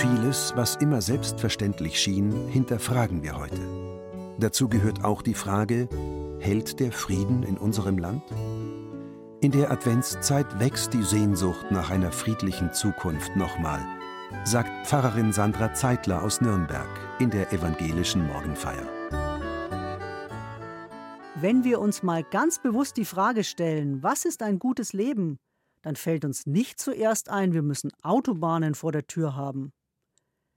Vieles, was immer selbstverständlich schien, hinterfragen wir heute. Dazu gehört auch die Frage, hält der Frieden in unserem Land? In der Adventszeit wächst die Sehnsucht nach einer friedlichen Zukunft nochmal, sagt Pfarrerin Sandra Zeitler aus Nürnberg in der evangelischen Morgenfeier. Wenn wir uns mal ganz bewusst die Frage stellen, was ist ein gutes Leben, dann fällt uns nicht zuerst ein, wir müssen Autobahnen vor der Tür haben.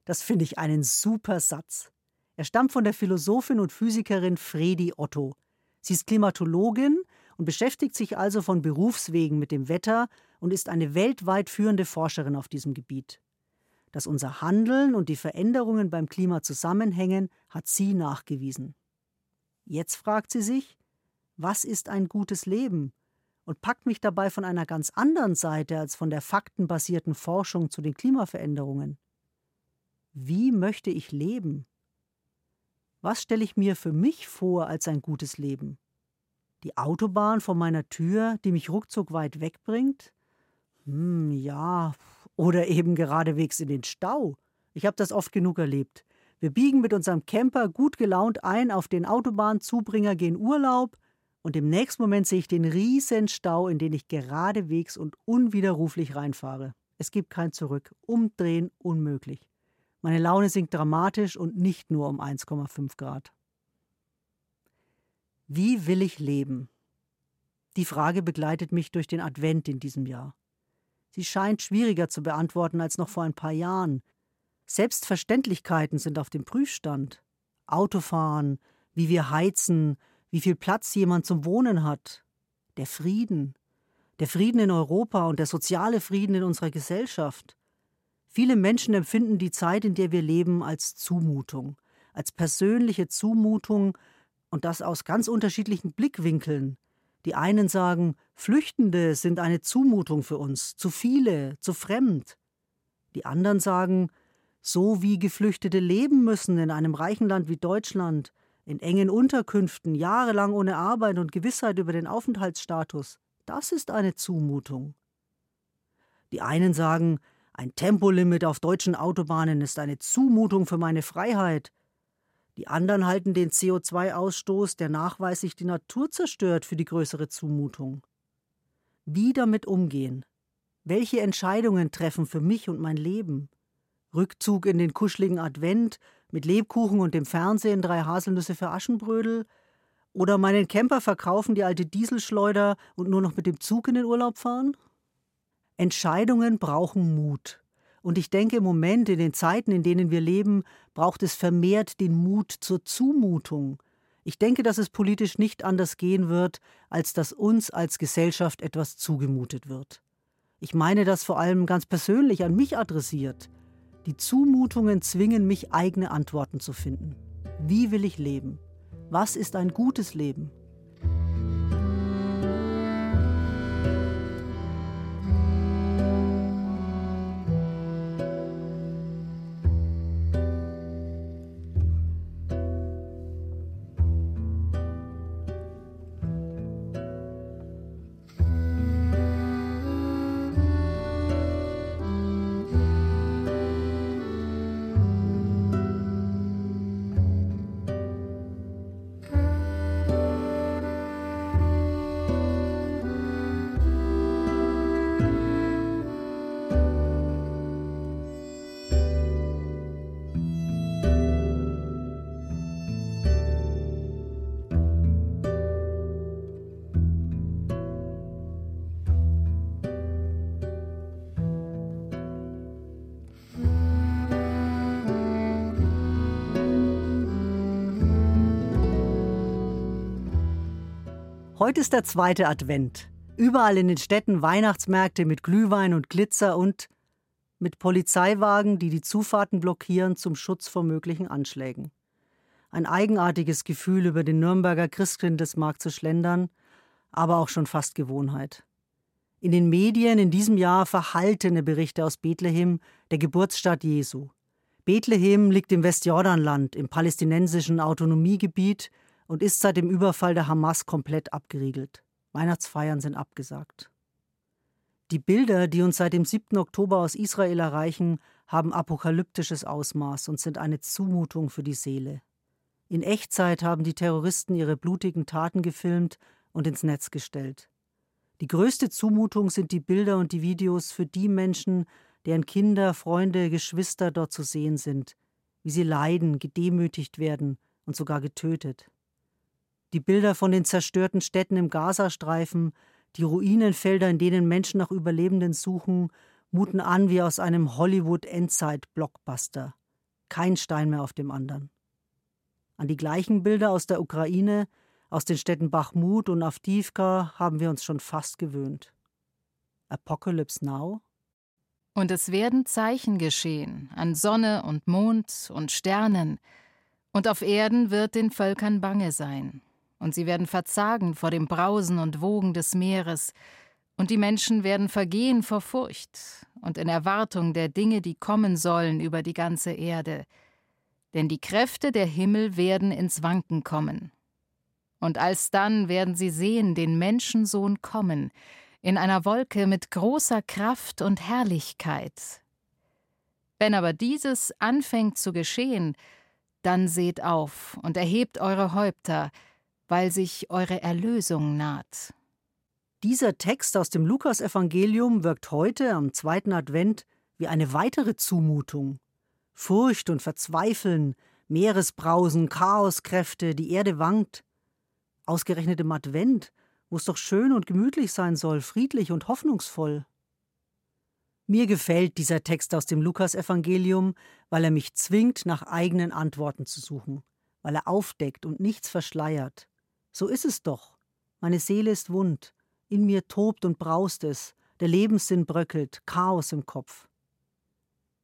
Das finde ich einen super Satz. Er stammt von der Philosophin und Physikerin Fredi Otto. Sie ist Klimatologin und beschäftigt sich also von Berufswegen mit dem Wetter und ist eine weltweit führende Forscherin auf diesem Gebiet. Dass unser Handeln und die Veränderungen beim Klima zusammenhängen, hat sie nachgewiesen. Jetzt fragt sie sich, was ist ein gutes Leben? Und packt mich dabei von einer ganz anderen Seite als von der faktenbasierten Forschung zu den Klimaveränderungen. Wie möchte ich leben? Was stelle ich mir für mich vor als ein gutes Leben? Die Autobahn vor meiner Tür, die mich ruckzuck weit wegbringt? Hm, ja. Oder eben geradewegs in den Stau. Ich habe das oft genug erlebt. Wir biegen mit unserem Camper gut gelaunt ein auf den Autobahnzubringer, gehen Urlaub und im nächsten Moment sehe ich den riesen Stau, in den ich geradewegs und unwiderruflich reinfahre. Es gibt kein Zurück. Umdrehen unmöglich. Meine Laune sinkt dramatisch und nicht nur um 1,5 Grad. Wie will ich leben? Die Frage begleitet mich durch den Advent in diesem Jahr. Sie scheint schwieriger zu beantworten als noch vor ein paar Jahren. Selbstverständlichkeiten sind auf dem Prüfstand. Autofahren, wie wir heizen, wie viel Platz jemand zum Wohnen hat. Der Frieden. Der Frieden in Europa und der soziale Frieden in unserer Gesellschaft. Viele Menschen empfinden die Zeit, in der wir leben, als Zumutung, als persönliche Zumutung und das aus ganz unterschiedlichen Blickwinkeln. Die einen sagen, Flüchtende sind eine Zumutung für uns, zu viele, zu fremd. Die anderen sagen, so wie Geflüchtete leben müssen in einem reichen Land wie Deutschland, in engen Unterkünften, jahrelang ohne Arbeit und Gewissheit über den Aufenthaltsstatus, das ist eine Zumutung. Die einen sagen, ein Tempolimit auf deutschen Autobahnen ist eine Zumutung für meine Freiheit. Die anderen halten den CO2-Ausstoß, der nachweislich die Natur zerstört, für die größere Zumutung. Wie damit umgehen? Welche Entscheidungen treffen für mich und mein Leben? Rückzug in den kuscheligen Advent mit Lebkuchen und dem Fernsehen drei Haselnüsse für Aschenbrödel? Oder meinen Camper verkaufen, die alte Dieselschleuder und nur noch mit dem Zug in den Urlaub fahren? Entscheidungen brauchen Mut. Und ich denke, im Moment, in den Zeiten, in denen wir leben, braucht es vermehrt den Mut zur Zumutung. Ich denke, dass es politisch nicht anders gehen wird, als dass uns als Gesellschaft etwas zugemutet wird. Ich meine das vor allem ganz persönlich an mich adressiert. Die Zumutungen zwingen mich, eigene Antworten zu finden. Wie will ich leben? Was ist ein gutes Leben? Heute ist der zweite Advent. Überall in den Städten Weihnachtsmärkte mit Glühwein und Glitzer und mit Polizeiwagen, die die Zufahrten blockieren zum Schutz vor möglichen Anschlägen. Ein eigenartiges Gefühl über den Nürnberger Christkindesmarkt zu schlendern, aber auch schon fast Gewohnheit. In den Medien in diesem Jahr verhaltene Berichte aus Bethlehem, der Geburtsstadt Jesu. Bethlehem liegt im Westjordanland, im palästinensischen Autonomiegebiet und ist seit dem Überfall der Hamas komplett abgeriegelt. Weihnachtsfeiern sind abgesagt. Die Bilder, die uns seit dem 7. Oktober aus Israel erreichen, haben apokalyptisches Ausmaß und sind eine Zumutung für die Seele. In Echtzeit haben die Terroristen ihre blutigen Taten gefilmt und ins Netz gestellt. Die größte Zumutung sind die Bilder und die Videos für die Menschen, deren Kinder, Freunde, Geschwister dort zu sehen sind, wie sie leiden, gedemütigt werden und sogar getötet. Die Bilder von den zerstörten Städten im Gazastreifen, die Ruinenfelder, in denen Menschen nach Überlebenden suchen, muten an wie aus einem Hollywood-Endzeit-Blockbuster. Kein Stein mehr auf dem anderen. An die gleichen Bilder aus der Ukraine, aus den Städten Bachmut und Avdivka haben wir uns schon fast gewöhnt. Apocalypse Now? Und es werden Zeichen geschehen an Sonne und Mond und Sternen, und auf Erden wird den Völkern bange sein, und sie werden verzagen vor dem Brausen und Wogen des Meeres, und die Menschen werden vergehen vor Furcht und in Erwartung der Dinge, die kommen sollen über die ganze Erde. Denn die Kräfte der Himmel werden ins Wanken kommen. Und alsdann werden sie sehen den Menschensohn kommen, in einer Wolke mit großer Kraft und Herrlichkeit. Wenn aber dieses anfängt zu geschehen, dann seht auf und erhebt eure Häupter, weil sich eure Erlösung naht. Dieser Text aus dem Lukasevangelium wirkt heute am zweiten Advent wie eine weitere Zumutung. Furcht und Verzweifeln, Meeresbrausen, Chaoskräfte, die Erde wankt. Ausgerechnet im Advent wo es doch schön und gemütlich sein soll, friedlich und hoffnungsvoll. Mir gefällt dieser Text aus dem Lukasevangelium, weil er mich zwingt, nach eigenen Antworten zu suchen, weil er aufdeckt und nichts verschleiert. So ist es doch. Meine Seele ist wund, in mir tobt und braust es, der Lebenssinn bröckelt, Chaos im Kopf.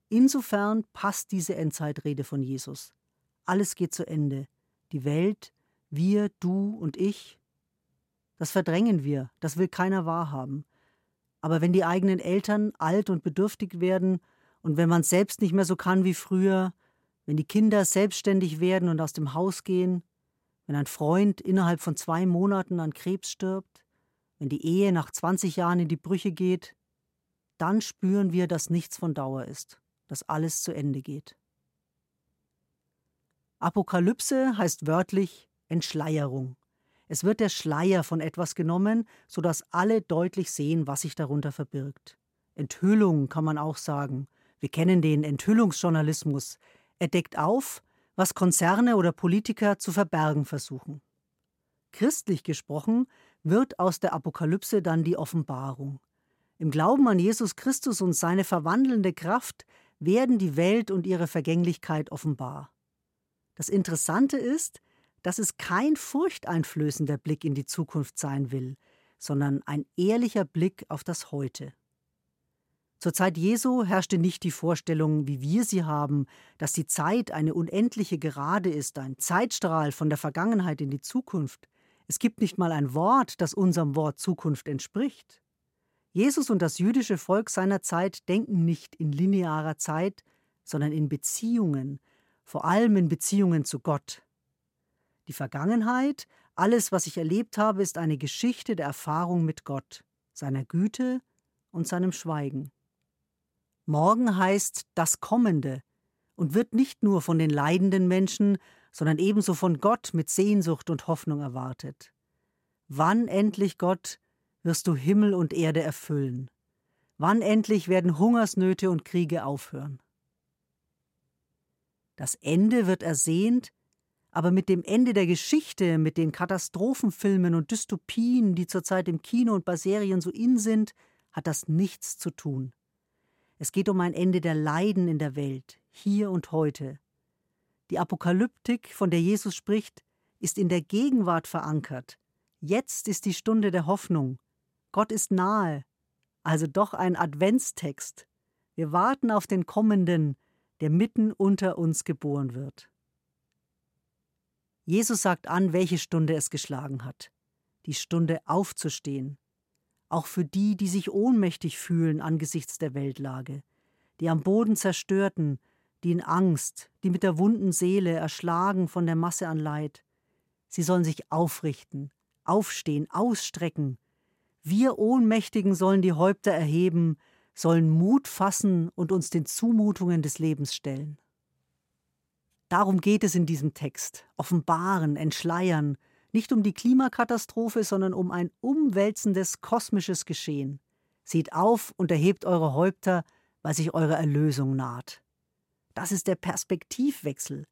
Insofern passt diese Endzeitrede von Jesus. Alles geht zu Ende. Die Welt, wir, du und ich, das verdrängen wir, das will keiner wahrhaben. Aber wenn die eigenen Eltern alt und bedürftig werden und wenn man selbst nicht mehr so kann wie früher, wenn die Kinder selbstständig werden und aus dem Haus gehen, wenn ein Freund innerhalb von zwei Monaten an Krebs stirbt, wenn die Ehe nach 20 Jahren in die Brüche geht, dann spüren wir, dass nichts von Dauer ist, dass alles zu Ende geht. Apokalypse heißt wörtlich Entschleierung. Es wird der Schleier von etwas genommen, sodass alle deutlich sehen, was sich darunter verbirgt. Enthüllung kann man auch sagen. Wir kennen den Enthüllungsjournalismus. Er deckt auf, was Konzerne oder Politiker zu verbergen versuchen. Christlich gesprochen wird aus der Apokalypse dann die Offenbarung. Im Glauben an Jesus Christus und seine verwandelnde Kraft werden die Welt und ihre Vergänglichkeit offenbar. Das Interessante ist, dass es kein furchteinflößender Blick in die Zukunft sein will, sondern ein ehrlicher Blick auf das Heute. Zur Zeit Jesu herrschte nicht die Vorstellung, wie wir sie haben, dass die Zeit eine unendliche Gerade ist, ein Zeitstrahl von der Vergangenheit in die Zukunft. Es gibt nicht mal ein Wort, das unserem Wort Zukunft entspricht. Jesus und das jüdische Volk seiner Zeit denken nicht in linearer Zeit, sondern in Beziehungen, vor allem in Beziehungen zu Gott. Die Vergangenheit, alles, was ich erlebt habe, ist eine Geschichte der Erfahrung mit Gott, seiner Güte und seinem Schweigen. Morgen heißt das Kommende und wird nicht nur von den leidenden Menschen, sondern ebenso von Gott mit Sehnsucht und Hoffnung erwartet. Wann endlich, Gott, wirst du Himmel und Erde erfüllen? Wann endlich werden Hungersnöte und Kriege aufhören? Das Ende wird ersehnt, aber mit dem Ende der Geschichte, mit den Katastrophenfilmen und Dystopien, die zurzeit im Kino und bei Serien so in sind, hat das nichts zu tun. Es geht um ein Ende der Leiden in der Welt, hier und heute. Die Apokalyptik, von der Jesus spricht, ist in der Gegenwart verankert, Jetzt ist die Stunde der Hoffnung. Gott ist nahe. Also doch ein Adventstext. Wir warten auf den Kommenden, der mitten unter uns geboren wird. Jesus sagt an, welche Stunde es geschlagen hat. Die Stunde aufzustehen. Auch für die, die sich ohnmächtig fühlen angesichts der Weltlage, die am Boden zerstörten, die in Angst, die mit der wunden Seele erschlagen von der Masse an Leid. Sie sollen sich aufrichten, aufstehen, ausstrecken. Wir Ohnmächtigen sollen die Häupter erheben, sollen Mut fassen und uns den Zumutungen des Lebens stellen. Darum geht es in diesem Text. Offenbaren, entschleiern, nicht um die Klimakatastrophe, sondern um ein umwälzendes kosmisches Geschehen. Seht auf und erhebt eure Häupter, weil sich eure Erlösung naht. Das ist der Perspektivwechsel.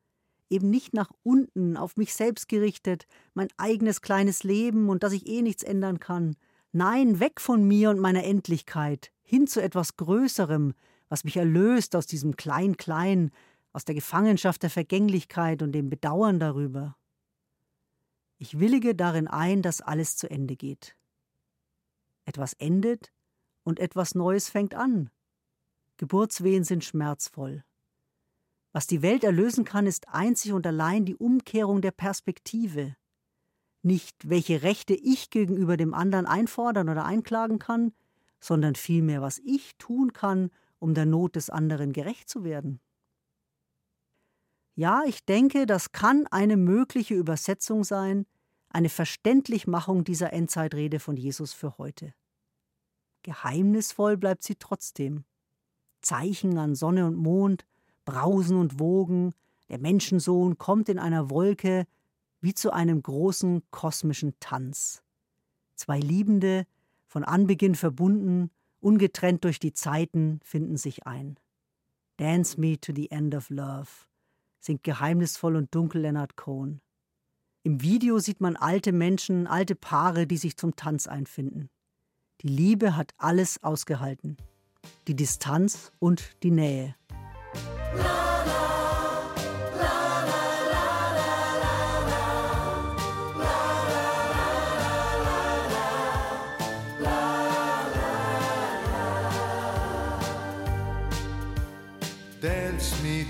Eben nicht nach unten, auf mich selbst gerichtet, mein eigenes kleines Leben und dass ich eh nichts ändern kann. Nein, weg von mir und meiner Endlichkeit, hin zu etwas Größerem, was mich erlöst aus diesem Klein-Klein, aus der Gefangenschaft der Vergänglichkeit und dem Bedauern darüber. Ich willige darin ein, dass alles zu Ende geht. Etwas endet und etwas Neues fängt an. Geburtswehen sind schmerzvoll. Was die Welt erlösen kann, ist einzig und allein die Umkehrung der Perspektive. Nicht, welche Rechte ich gegenüber dem anderen einfordern oder einklagen kann, sondern vielmehr, was ich tun kann, um der Not des anderen gerecht zu werden. Ja, ich denke, das kann eine mögliche Übersetzung sein, eine Verständlichmachung dieser Endzeitrede von Jesus für heute. Geheimnisvoll bleibt sie trotzdem. Zeichen an Sonne und Mond, Brausen und Wogen, der Menschensohn kommt in einer Wolke wie zu einem großen kosmischen Tanz. Zwei Liebende, von Anbeginn verbunden, ungetrennt durch die Zeiten, finden sich ein. Dance me to the end of love, singt geheimnisvoll und dunkel Leonard Cohen. Im Video sieht man alte Menschen, alte Paare, die sich zum Tanz einfinden. Die Liebe hat alles ausgehalten. Die Distanz und die Nähe.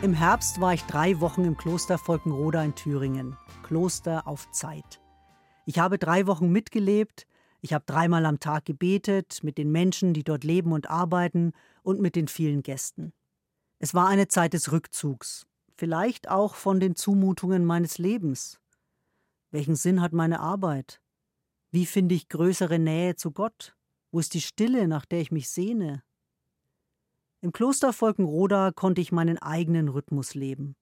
Im Herbst war ich drei Wochen im Kloster Volkenroda in Thüringen. Kloster auf Zeit. Ich habe drei Wochen mitgelebt, ich habe dreimal am Tag gebetet mit den Menschen, die dort leben und arbeiten und mit den vielen Gästen. Es war eine Zeit des Rückzugs, vielleicht auch von den Zumutungen meines Lebens. Welchen Sinn hat meine Arbeit? Wie finde ich größere Nähe zu Gott? Wo ist die Stille, nach der ich mich sehne? Im Kloster Volkenroda konnte ich meinen eigenen Rhythmus leben.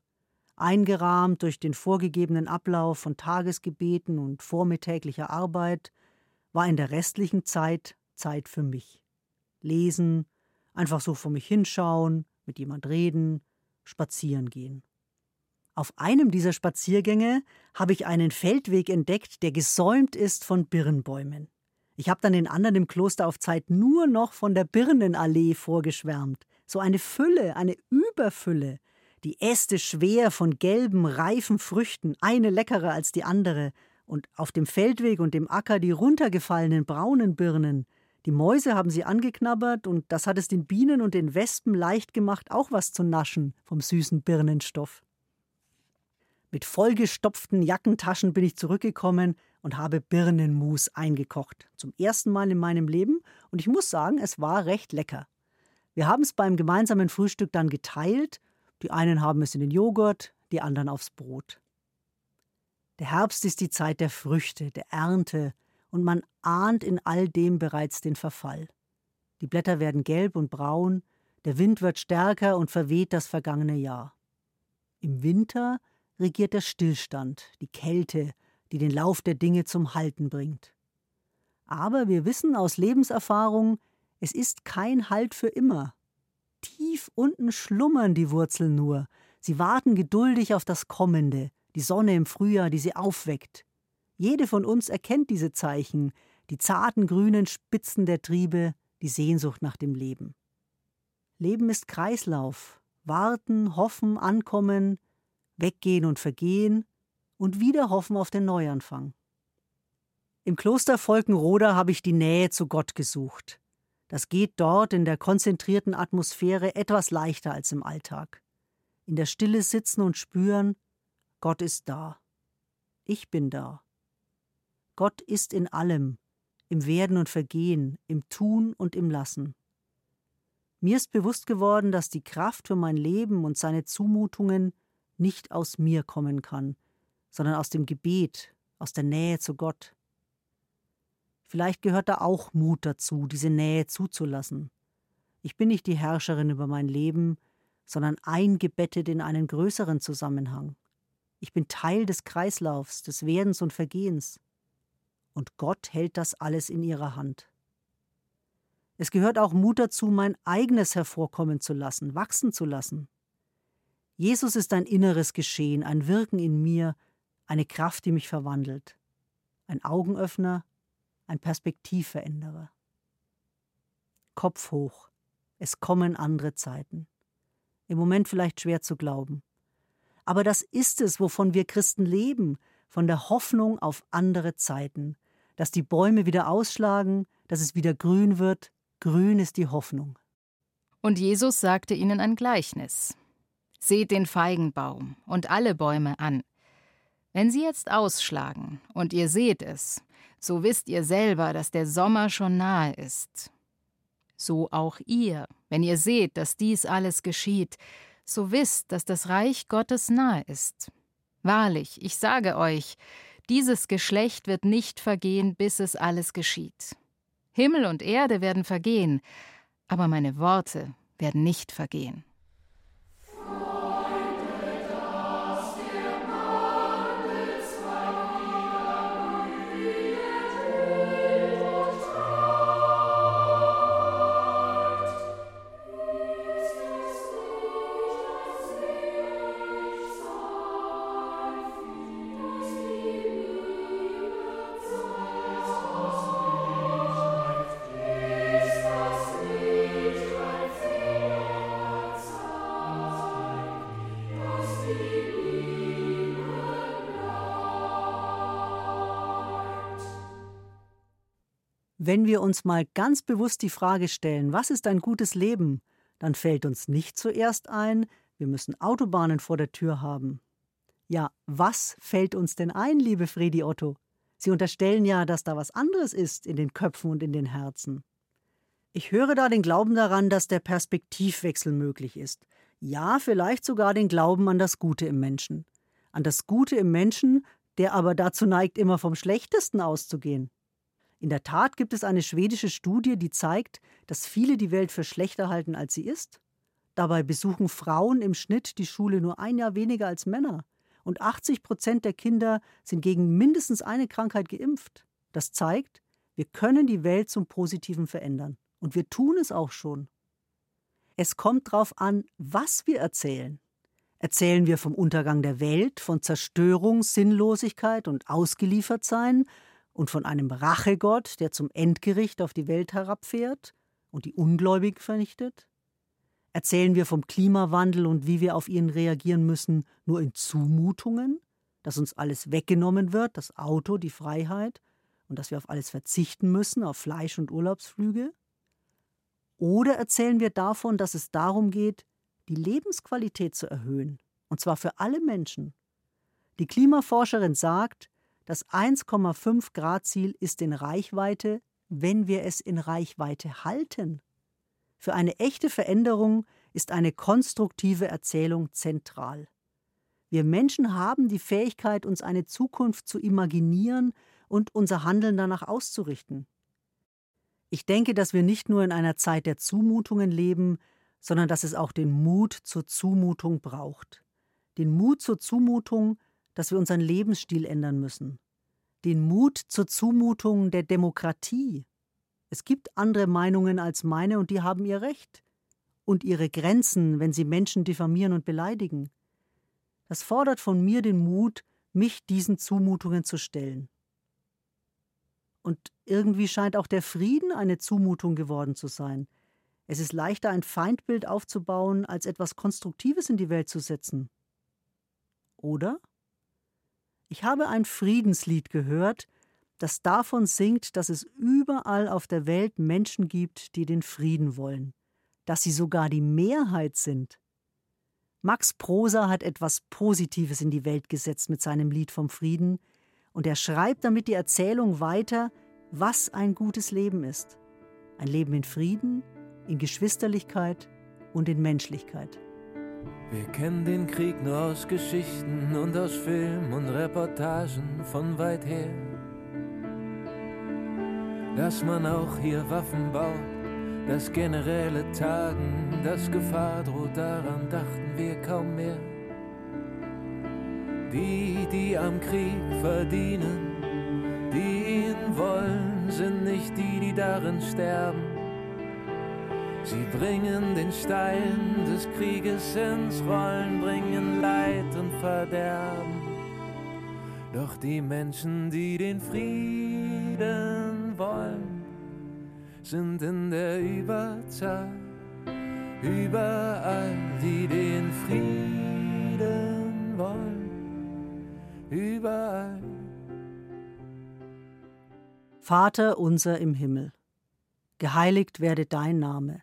Eingerahmt durch den vorgegebenen Ablauf von Tagesgebeten und vormittäglicher Arbeit war in der restlichen Zeit Zeit für mich. Lesen, einfach so vor mich hinschauen, mit jemand reden, spazieren gehen. Auf einem dieser Spaziergänge habe ich einen Feldweg entdeckt, der gesäumt ist von Birnbäumen. Ich habe dann den anderen im Kloster auf Zeit nur noch von der Birnenallee vorgeschwärmt. So eine Fülle, eine Überfülle. Die Äste schwer von gelben, reifen Früchten, eine leckerer als die andere, und auf dem Feldweg und dem Acker die runtergefallenen braunen Birnen. Die Mäuse haben sie angeknabbert und das hat es den Bienen und den Wespen leicht gemacht, auch was zu naschen vom süßen Birnenstoff. Mit vollgestopften Jackentaschen bin ich zurückgekommen und habe Birnenmus eingekocht. Zum ersten Mal in meinem Leben und ich muss sagen, es war recht lecker. Wir haben es beim gemeinsamen Frühstück dann geteilt. Die einen haben es in den Joghurt, die anderen aufs Brot. Der Herbst ist die Zeit der Früchte, der Ernte, und man ahnt in all dem bereits den Verfall. Die Blätter werden gelb und braun, der Wind wird stärker und verweht das vergangene Jahr. Im Winter regiert der Stillstand, die Kälte, die den Lauf der Dinge zum Halten bringt. Aber wir wissen aus Lebenserfahrung, es ist kein Halt für immer. Tief unten schlummern die Wurzeln nur, sie warten geduldig auf das Kommende, die Sonne im Frühjahr, die sie aufweckt. Jede von uns erkennt diese Zeichen, die zarten grünen Spitzen der Triebe, die Sehnsucht nach dem Leben. Leben ist Kreislauf, warten, hoffen, ankommen, weggehen und vergehen und wieder hoffen auf den Neuanfang. Im Kloster Volkenroda habe ich die Nähe zu Gott gesucht. Das geht dort in der konzentrierten Atmosphäre etwas leichter als im Alltag. In der Stille sitzen und spüren, Gott ist da. Ich bin da. Gott ist in allem, im Werden und Vergehen, im Tun und im Lassen. Mir ist bewusst geworden, dass die Kraft für mein Leben und seine Zumutungen nicht aus mir kommen kann, sondern aus dem Gebet, aus der Nähe zu Gott. Vielleicht gehört da auch Mut dazu, diese Nähe zuzulassen. Ich bin nicht die Herrscherin über mein Leben, sondern eingebettet in einen größeren Zusammenhang. Ich bin Teil des Kreislaufs, des Werdens und Vergehens. Und Gott hält das alles in ihrer Hand. Es gehört auch Mut dazu, mein eigenes hervorkommen zu lassen, wachsen zu lassen. Jesus ist ein inneres Geschehen, ein Wirken in mir, eine Kraft, die mich verwandelt, ein Augenöffner, ein Perspektivveränderer. Kopf hoch, es kommen andere Zeiten. Im Moment vielleicht schwer zu glauben. Aber das ist es, wovon wir Christen leben, von der Hoffnung auf andere Zeiten, dass die Bäume wieder ausschlagen, dass es wieder grün wird, grün ist die Hoffnung. Und Jesus sagte ihnen ein Gleichnis. Seht den Feigenbaum und alle Bäume an. Wenn sie jetzt ausschlagen und ihr seht es, so wisst ihr selber, dass der Sommer schon nahe ist. So auch ihr, wenn ihr seht, dass dies alles geschieht, so wisst, dass das Reich Gottes nahe ist. Wahrlich, ich sage euch, dieses Geschlecht wird nicht vergehen, bis es alles geschieht. Himmel und Erde werden vergehen, aber meine Worte werden nicht vergehen. Wenn wir uns mal ganz bewusst die Frage stellen, was ist ein gutes Leben, dann fällt uns nicht zuerst ein, wir müssen Autobahnen vor der Tür haben. Ja, was fällt uns denn ein, liebe Fredi Otto? Sie unterstellen ja, dass da was anderes ist in den Köpfen und in den Herzen. Ich höre da den Glauben daran, dass der Perspektivwechsel möglich ist. Ja, vielleicht sogar den Glauben an das Gute im Menschen. An das Gute im Menschen, der aber dazu neigt, immer vom Schlechtesten auszugehen. In der Tat gibt es eine schwedische Studie, die zeigt, dass viele die Welt für schlechter halten, als sie ist. Dabei besuchen Frauen im Schnitt die Schule nur ein Jahr weniger als Männer. Und 80 Prozent der Kinder sind gegen mindestens eine Krankheit geimpft. Das zeigt, wir können die Welt zum Positiven verändern. Und wir tun es auch schon. Es kommt darauf an, was wir erzählen. Erzählen wir vom Untergang der Welt, von Zerstörung, Sinnlosigkeit und Ausgeliefertsein und von einem Rachegott, der zum Endgericht auf die Welt herabfährt und die Ungläubigen vernichtet? Erzählen wir vom Klimawandel und wie wir auf ihn reagieren müssen, nur in Zumutungen, dass uns alles weggenommen wird, das Auto, die Freiheit, und dass wir auf alles verzichten müssen, auf Fleisch und Urlaubsflüge? Oder erzählen wir davon, dass es darum geht, die Lebensqualität zu erhöhen, und zwar für alle Menschen? Die Klimaforscherin sagt, das 1,5 Grad Ziel ist in Reichweite, wenn wir es in Reichweite halten. Für eine echte Veränderung ist eine konstruktive Erzählung zentral. Wir Menschen haben die Fähigkeit, uns eine Zukunft zu imaginieren und unser Handeln danach auszurichten. Ich denke, dass wir nicht nur in einer Zeit der Zumutungen leben, sondern dass es auch den Mut zur Zumutung braucht. Den Mut zur Zumutung, dass wir unseren Lebensstil ändern müssen. Den Mut zur Zumutung der Demokratie. Es gibt andere Meinungen als meine und die haben ihr Recht. Und ihre Grenzen, wenn sie Menschen diffamieren und beleidigen. Das fordert von mir den Mut, mich diesen Zumutungen zu stellen. Und irgendwie scheint auch der Frieden eine Zumutung geworden zu sein. Es ist leichter, ein Feindbild aufzubauen, als etwas Konstruktives in die Welt zu setzen. Oder? Ich habe ein Friedenslied gehört, das davon singt, dass es überall auf der Welt Menschen gibt, die den Frieden wollen, dass sie sogar die Mehrheit sind. Max Prosa hat etwas Positives in die Welt gesetzt mit seinem Lied vom Frieden, und er schreibt damit die Erzählung weiter, was ein gutes Leben ist. Ein Leben in Frieden, in Geschwisterlichkeit und in Menschlichkeit. Wir kennen den Krieg nur aus Geschichten und aus Film und Reportagen von weit her. Dass man auch hier Waffen baut, das generelle Tagen, das Gefahr droht, daran dachten wir kaum mehr. Die, die am Krieg verdienen, die ihn wollen, sind nicht die, die darin sterben. Sie bringen den Stein des Krieges ins Rollen, bringen Leid und Verderben. Doch die Menschen, die den Frieden wollen, sind in der Überzahl. Überall, die den Frieden wollen, überall. Vater unser im Himmel, geheiligt werde dein Name,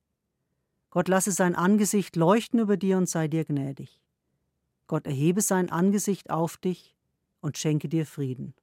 Gott lasse sein Angesicht leuchten über dir und sei dir gnädig. Gott erhebe sein Angesicht auf dich und schenke dir Frieden.